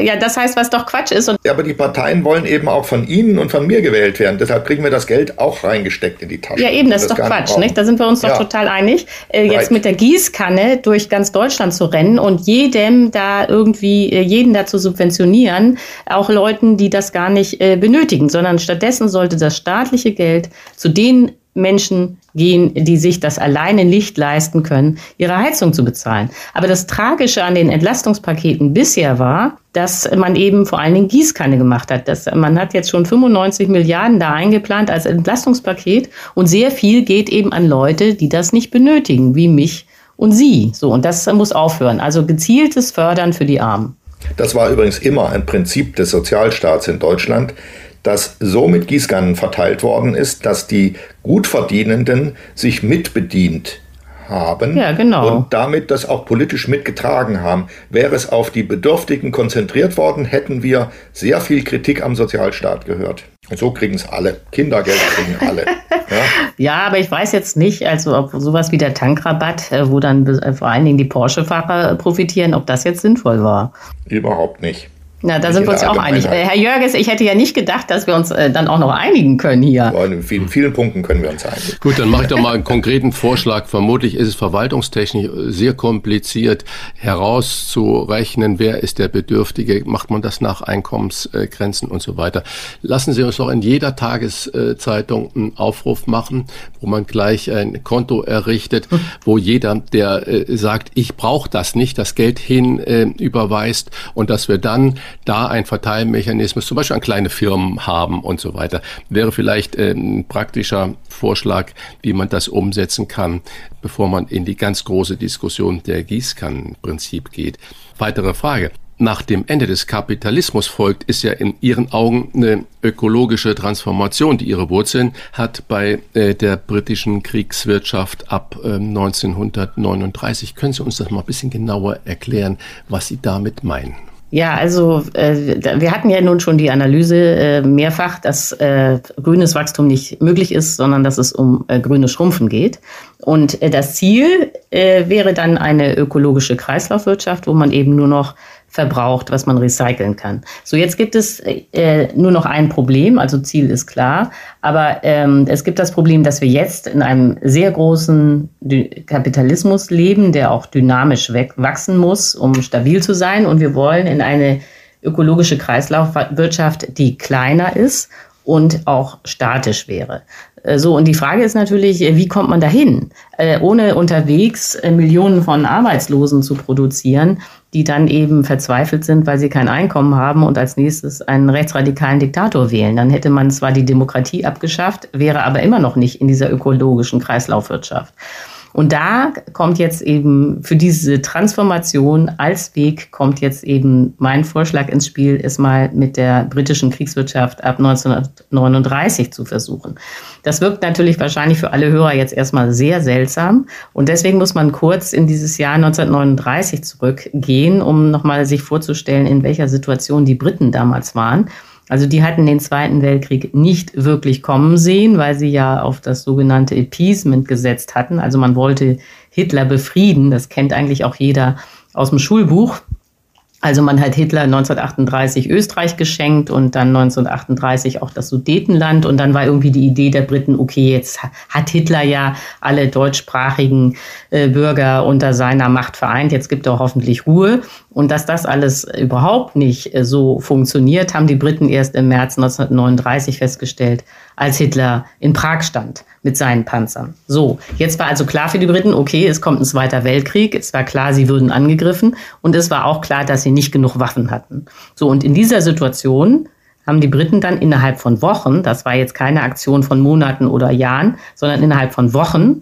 ja, das heißt, was doch Quatsch ist. ja, aber die Parteien wollen eben auch von Ihnen und von mir gewählt werden. Deshalb kriegen wir das Geld auch reingesteckt in die Tasche. Ja, eben, das ist doch Quatsch. Nicht, nicht? Da sind wir uns doch ja. total einig. Äh, jetzt mit der Gießkanne durch ganz Deutschland zu rennen und jedem da irgendwie, äh, jeden da zu subventionieren, auch Leuten, die das gar nicht äh, benötigen, sondern stattdessen sollte das staatliche Geld zu den Menschen gehen, die sich das alleine nicht leisten können, ihre Heizung zu bezahlen. Aber das Tragische an den Entlastungspaketen bisher war, dass man eben vor allen Dingen Gießkanne gemacht hat. Das, man hat jetzt schon 95 Milliarden da eingeplant als Entlastungspaket und sehr viel geht eben an Leute, die das nicht benötigen, wie mich und Sie. So, und das muss aufhören. Also gezieltes Fördern für die Armen. Das war übrigens immer ein Prinzip des Sozialstaats in Deutschland, dass so mit Gießkannen verteilt worden ist, dass die Gutverdienenden sich mitbedient haben ja, genau. und damit das auch politisch mitgetragen haben. Wäre es auf die Bedürftigen konzentriert worden, hätten wir sehr viel Kritik am Sozialstaat gehört. Und so kriegen es alle. Kindergeld kriegen alle. Ja? ja? aber ich weiß jetzt nicht, also ob sowas wie der Tankrabatt, äh, wo dann äh, vor allen Dingen die Porsche-Fahrer profitieren, ob das jetzt sinnvoll war. Überhaupt nicht. Na, da sind wir uns ja auch einig. Äh, Herr Jörges, ich hätte ja nicht gedacht, dass wir uns äh, dann auch noch einigen können hier. in vielen, vielen Punkten können wir uns einigen. Gut, dann mache ich doch mal einen konkreten Vorschlag. Vermutlich ist es verwaltungstechnisch sehr kompliziert herauszurechnen, wer ist der Bedürftige, macht man das nach Einkommensgrenzen und so weiter. Lassen Sie uns doch in jeder Tageszeitung einen Aufruf machen, wo man gleich ein Konto errichtet, hm. wo jeder, der äh, sagt, ich brauche das nicht, das Geld hin überweist und dass wir dann da ein Verteilmechanismus, zum Beispiel an kleine Firmen haben und so weiter, wäre vielleicht äh, ein praktischer Vorschlag, wie man das umsetzen kann, bevor man in die ganz große Diskussion der Gießkannenprinzip geht. Weitere Frage. Nach dem Ende des Kapitalismus folgt, ist ja in Ihren Augen eine ökologische Transformation, die ihre Wurzeln hat bei äh, der britischen Kriegswirtschaft ab äh, 1939. Können Sie uns das mal ein bisschen genauer erklären, was Sie damit meinen? Ja, also äh, wir hatten ja nun schon die Analyse äh, mehrfach, dass äh, grünes Wachstum nicht möglich ist, sondern dass es um äh, grünes Schrumpfen geht. Und äh, das Ziel äh, wäre dann eine ökologische Kreislaufwirtschaft, wo man eben nur noch verbraucht, was man recyceln kann. So, jetzt gibt es äh, nur noch ein Problem, also Ziel ist klar, aber ähm, es gibt das Problem, dass wir jetzt in einem sehr großen Kapitalismus leben, der auch dynamisch wachsen muss, um stabil zu sein und wir wollen in eine ökologische Kreislaufwirtschaft, die kleiner ist und auch statisch wäre. Äh, so, und die Frage ist natürlich, äh, wie kommt man dahin, äh, ohne unterwegs Millionen von Arbeitslosen zu produzieren, die dann eben verzweifelt sind, weil sie kein Einkommen haben und als nächstes einen rechtsradikalen Diktator wählen. Dann hätte man zwar die Demokratie abgeschafft, wäre aber immer noch nicht in dieser ökologischen Kreislaufwirtschaft. Und da kommt jetzt eben für diese Transformation als Weg kommt jetzt eben mein Vorschlag ins Spiel, es mal mit der britischen Kriegswirtschaft ab 1939 zu versuchen. Das wirkt natürlich wahrscheinlich für alle Hörer jetzt erstmal sehr seltsam. Und deswegen muss man kurz in dieses Jahr 1939 zurückgehen, um nochmal sich vorzustellen, in welcher Situation die Briten damals waren. Also die hatten den Zweiten Weltkrieg nicht wirklich kommen sehen, weil sie ja auf das sogenannte Appeasement gesetzt hatten. Also man wollte Hitler befrieden. Das kennt eigentlich auch jeder aus dem Schulbuch. Also man hat Hitler 1938 Österreich geschenkt und dann 1938 auch das Sudetenland. Und dann war irgendwie die Idee der Briten, okay, jetzt hat Hitler ja alle deutschsprachigen äh, Bürger unter seiner Macht vereint, jetzt gibt er hoffentlich Ruhe. Und dass das alles überhaupt nicht äh, so funktioniert, haben die Briten erst im März 1939 festgestellt, als Hitler in Prag stand mit seinen Panzern. So, jetzt war also klar für die Briten, okay, es kommt ein Zweiter Weltkrieg. Es war klar, sie würden angegriffen. Und es war auch klar, dass sie nicht genug Waffen hatten. So, und in dieser Situation haben die Briten dann innerhalb von Wochen, das war jetzt keine Aktion von Monaten oder Jahren, sondern innerhalb von Wochen,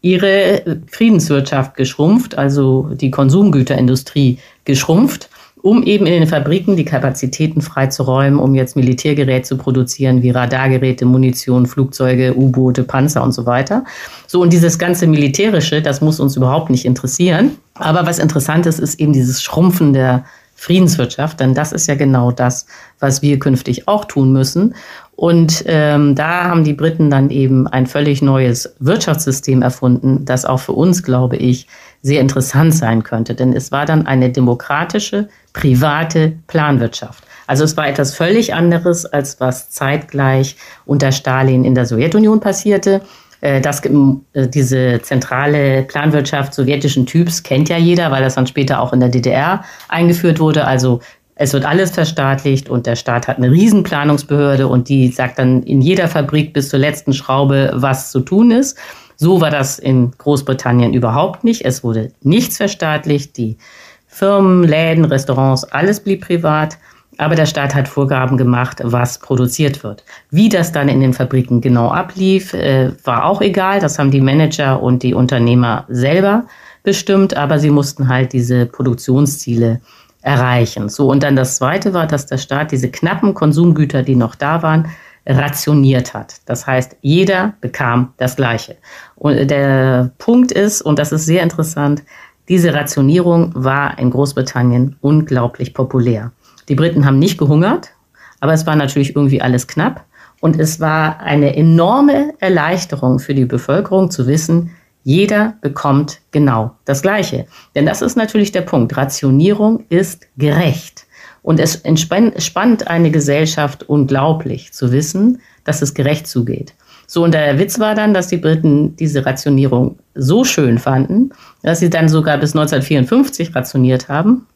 ihre Friedenswirtschaft geschrumpft, also die Konsumgüterindustrie geschrumpft um eben in den Fabriken die Kapazitäten freizuräumen, um jetzt Militärgerät zu produzieren, wie Radargeräte, Munition, Flugzeuge, U-Boote, Panzer und so weiter. So, und dieses ganze Militärische, das muss uns überhaupt nicht interessieren. Aber was interessant ist, ist eben dieses Schrumpfen der Friedenswirtschaft, denn das ist ja genau das, was wir künftig auch tun müssen. Und ähm, da haben die Briten dann eben ein völlig neues Wirtschaftssystem erfunden, das auch für uns, glaube ich, sehr interessant sein könnte. Denn es war dann eine demokratische, private Planwirtschaft. Also es war etwas völlig anderes, als was zeitgleich unter Stalin in der Sowjetunion passierte. Äh, das, äh, diese zentrale Planwirtschaft sowjetischen Typs kennt ja jeder, weil das dann später auch in der DDR eingeführt wurde. Also es wird alles verstaatlicht und der Staat hat eine Riesenplanungsbehörde und die sagt dann in jeder Fabrik bis zur letzten Schraube, was zu tun ist. So war das in Großbritannien überhaupt nicht. Es wurde nichts verstaatlicht. Die Firmen, Läden, Restaurants, alles blieb privat. Aber der Staat hat Vorgaben gemacht, was produziert wird. Wie das dann in den Fabriken genau ablief, äh, war auch egal. Das haben die Manager und die Unternehmer selber bestimmt. Aber sie mussten halt diese Produktionsziele erreichen. So, und dann das Zweite war, dass der Staat diese knappen Konsumgüter, die noch da waren, rationiert hat. Das heißt, jeder bekam das Gleiche. Und der Punkt ist, und das ist sehr interessant, diese Rationierung war in Großbritannien unglaublich populär. Die Briten haben nicht gehungert, aber es war natürlich irgendwie alles knapp. Und es war eine enorme Erleichterung für die Bevölkerung zu wissen, jeder bekommt genau das Gleiche. Denn das ist natürlich der Punkt. Rationierung ist gerecht. Und es entspannt eine Gesellschaft unglaublich zu wissen, dass es gerecht zugeht. So, und der Witz war dann, dass die Briten diese Rationierung so schön fanden, dass sie dann sogar bis 1954 rationiert haben,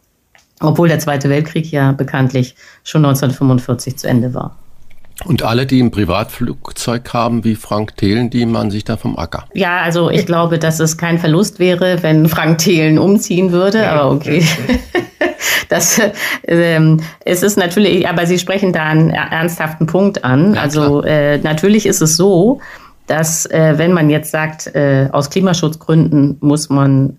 obwohl der Zweite Weltkrieg ja bekanntlich schon 1945 zu Ende war. Und alle, die ein Privatflugzeug haben wie Frank Thelen, die man sich da vom Acker. Ja, also ich glaube, dass es kein Verlust wäre, wenn Frank Thelen umziehen würde, aber okay. Das, ähm, es ist natürlich, aber Sie sprechen da einen ernsthaften Punkt an. Ja, also äh, natürlich ist es so, dass äh, wenn man jetzt sagt, äh, aus Klimaschutzgründen muss man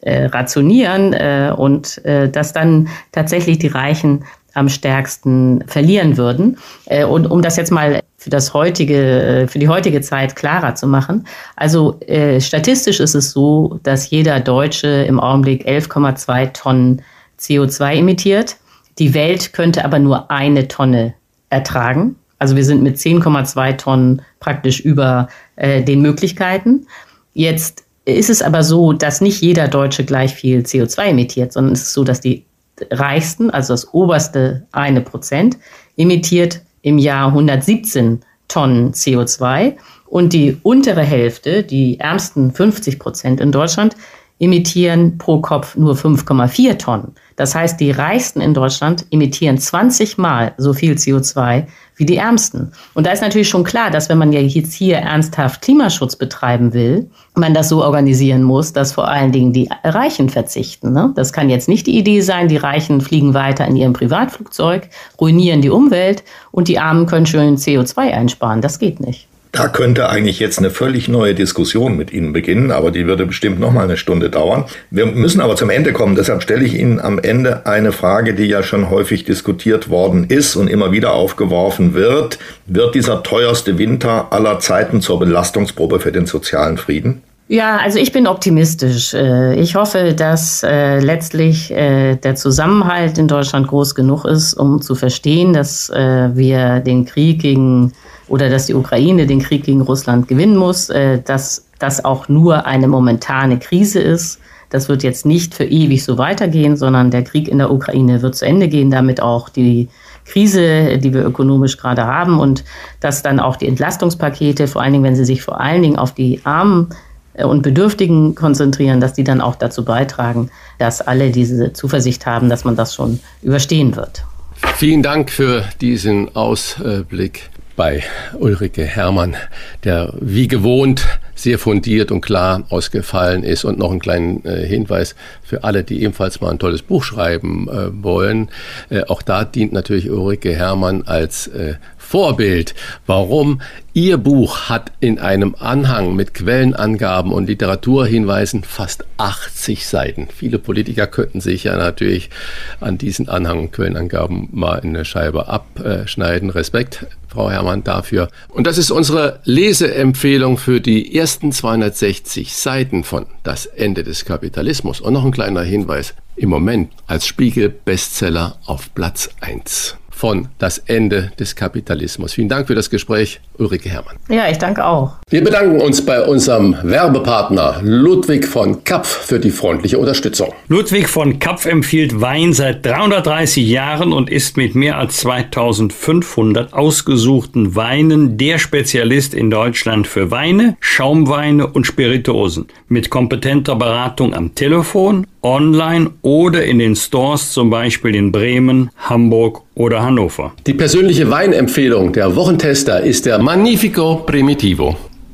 äh, rationieren äh, und äh, dass dann tatsächlich die Reichen am stärksten verlieren würden. Äh, und um das jetzt mal für das heutige, äh, für die heutige Zeit klarer zu machen. Also äh, statistisch ist es so, dass jeder Deutsche im Augenblick 11,2 Tonnen CO2 emittiert. Die Welt könnte aber nur eine Tonne ertragen. Also wir sind mit 10,2 Tonnen praktisch über äh, den Möglichkeiten. Jetzt ist es aber so, dass nicht jeder Deutsche gleich viel CO2 emittiert, sondern es ist so, dass die drittreichsten, also das oberste eine Prozent, emittiert im Jahr 117 Tonnen CO2 und die untere Hälfte, die ärmsten 50 Prozent in Deutschland, emittieren pro Kopf nur 5,4 Tonnen. Das heißt, die Reichsten in Deutschland emittieren 20 Mal so viel CO2 wie die Ärmsten. Und da ist natürlich schon klar, dass wenn man ja jetzt hier ernsthaft Klimaschutz betreiben will, man das so organisieren muss, dass vor allen Dingen die Reichen verzichten. Ne? Das kann jetzt nicht die Idee sein, die Reichen fliegen weiter in ihrem Privatflugzeug, ruinieren die Umwelt und die Armen können schön CO2 einsparen. Das geht nicht. Da könnte eigentlich jetzt eine völlig neue Diskussion mit Ihnen beginnen, aber die würde bestimmt noch mal eine Stunde dauern. Wir müssen aber zum Ende kommen, deshalb stelle ich Ihnen am Ende eine Frage, die ja schon häufig diskutiert worden ist und immer wieder aufgeworfen wird. Wird dieser teuerste Winter aller Zeiten zur Belastungsprobe für den sozialen Frieden? Ja, also ich bin optimistisch. Äh, ich hoffe, dass äh, letztlich äh, der Zusammenhalt in Deutschland groß genug ist, um zu verstehen, dass wir den Krieg gegen oder dass die Ukraine den Krieg gegen Russland gewinnen muss, äh, dass das auch nur eine momentane Krise ist. Das wird jetzt nicht für ewig so weitergehen, sondern der Krieg in der Ukraine wird zu Ende gehen, damit auch die Krise, die wir ökonomisch gerade haben und dass dann auch die Entlastungspakete, vor allen Dingen, wenn sie sich vor allen Dingen auf die Armen äh, und Bedürftigen konzentrieren, dass die dann auch dazu beitragen, dass alle diese Zuversicht haben, dass man das schon überstehen wird. Vielen Dank für diesen Ausblick bei Ulrike Hermann, der wie gewohnt sehr fundiert und klar ausgefallen ist. Und noch einen kleinen äh, Hinweis für alle, die ebenfalls mal ein tolles Buch schreiben äh, wollen. Äh, auch da dient natürlich Ulrike Hermann als äh, Vorbild. Warum? Ihr Buch hat in einem Anhang mit Quellenangaben und Literaturhinweisen fast 80 Seiten. Viele Politiker könnten sich ja natürlich an diesen Anhang und Quellenangaben mal in eine Scheibe abschneiden. Respekt, Frau Herrmann, dafür. Und das ist unsere Leseempfehlung für die ersten 260 Seiten von Das Ende des Kapitalismus. Und noch ein kleiner Hinweis. Im Moment als Spiegel-Bestseller auf Platz 1 von Das Ende des Kapitalismus. Vielen Dank für das Gespräch, Ulrike Herrmann. Ja, ich danke auch. Wir bedanken uns bei unserem Werbepartner Ludwig von Kapf für die freundliche Unterstützung. Ludwig von Kapf empfiehlt Wein seit 330 Jahren und ist mit mehr als 2500 ausgesuchten Weinen der Spezialist in Deutschland für Weine, Schaumweine und Spirituosen. Mit kompetenter Beratung am Telefon online oder in den Stores, zum Beispiel in Bremen, Hamburg oder Hannover. Die persönliche Weinempfehlung der Wochentester ist der Magnifico Primitivo.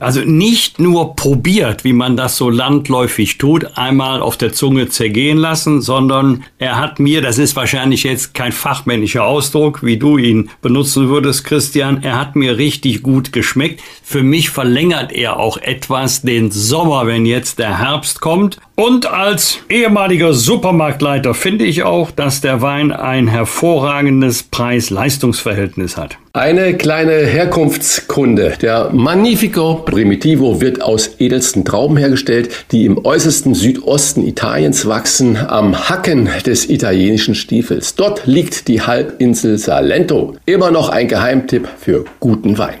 Also nicht nur probiert, wie man das so landläufig tut, einmal auf der Zunge zergehen lassen, sondern er hat mir, das ist wahrscheinlich jetzt kein fachmännischer Ausdruck, wie du ihn benutzen würdest, Christian, er hat mir richtig gut geschmeckt. Für mich verlängert er auch etwas den Sommer, wenn jetzt der Herbst kommt. Und als ehemaliger Supermarktleiter finde ich auch, dass der Wein ein hervorragendes Preis-Leistungs-Verhältnis hat. Eine kleine Herkunftskunde. Der Magnifico Primitivo wird aus edelsten Trauben hergestellt, die im äußersten Südosten Italiens wachsen, am Hacken des italienischen Stiefels. Dort liegt die Halbinsel Salento. Immer noch ein Geheimtipp für guten Wein.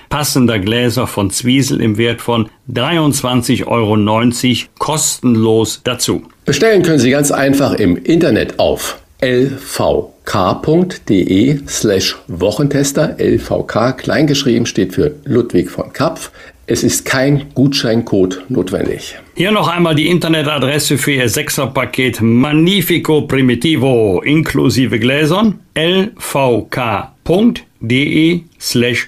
passender Gläser von Zwiesel im Wert von 23,90 Euro kostenlos dazu. Bestellen können Sie ganz einfach im Internet auf lvk.de slash Wochentester. LVK kleingeschrieben steht für Ludwig von Kapf. Es ist kein Gutscheincode notwendig. Hier noch einmal die Internetadresse für Ihr Sechserpaket Magnifico Primitivo inklusive Gläsern lvk.de slash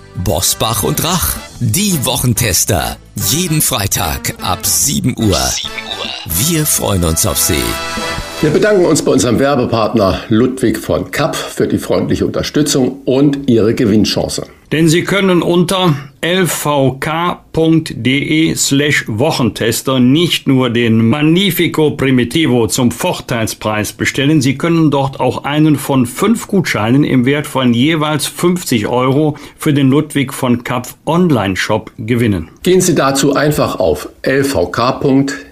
Bosbach und Rach, die Wochentester. Jeden Freitag ab 7 Uhr. Wir freuen uns auf Sie. Wir bedanken uns bei unserem Werbepartner Ludwig von Kapp für die freundliche Unterstützung und Ihre Gewinnchance. Denn Sie können unter lvk.de slash Wochentester nicht nur den Magnifico Primitivo zum Vorteilspreis bestellen, Sie können dort auch einen von fünf Gutscheinen im Wert von jeweils 50 Euro für den Ludwig von Kapp Online-Shop gewinnen. Gehen Sie dazu einfach auf lvk.de de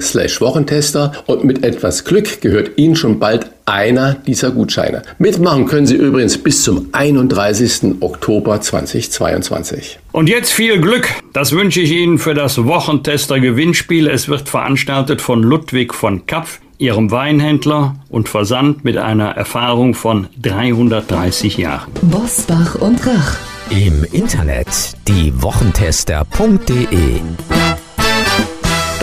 slash Wochentester und mit etwas Glück gehört Ihnen schon bald einer dieser Gutscheine. Mitmachen können Sie übrigens bis zum 31. Oktober 2022. Und jetzt viel Glück. Das wünsche ich Ihnen für das Wochentester Gewinnspiel. Es wird veranstaltet von Ludwig von Kapf, Ihrem Weinhändler und Versand mit einer Erfahrung von 330 Jahren. Bosbach und Rach. Im Internet diewochentester.de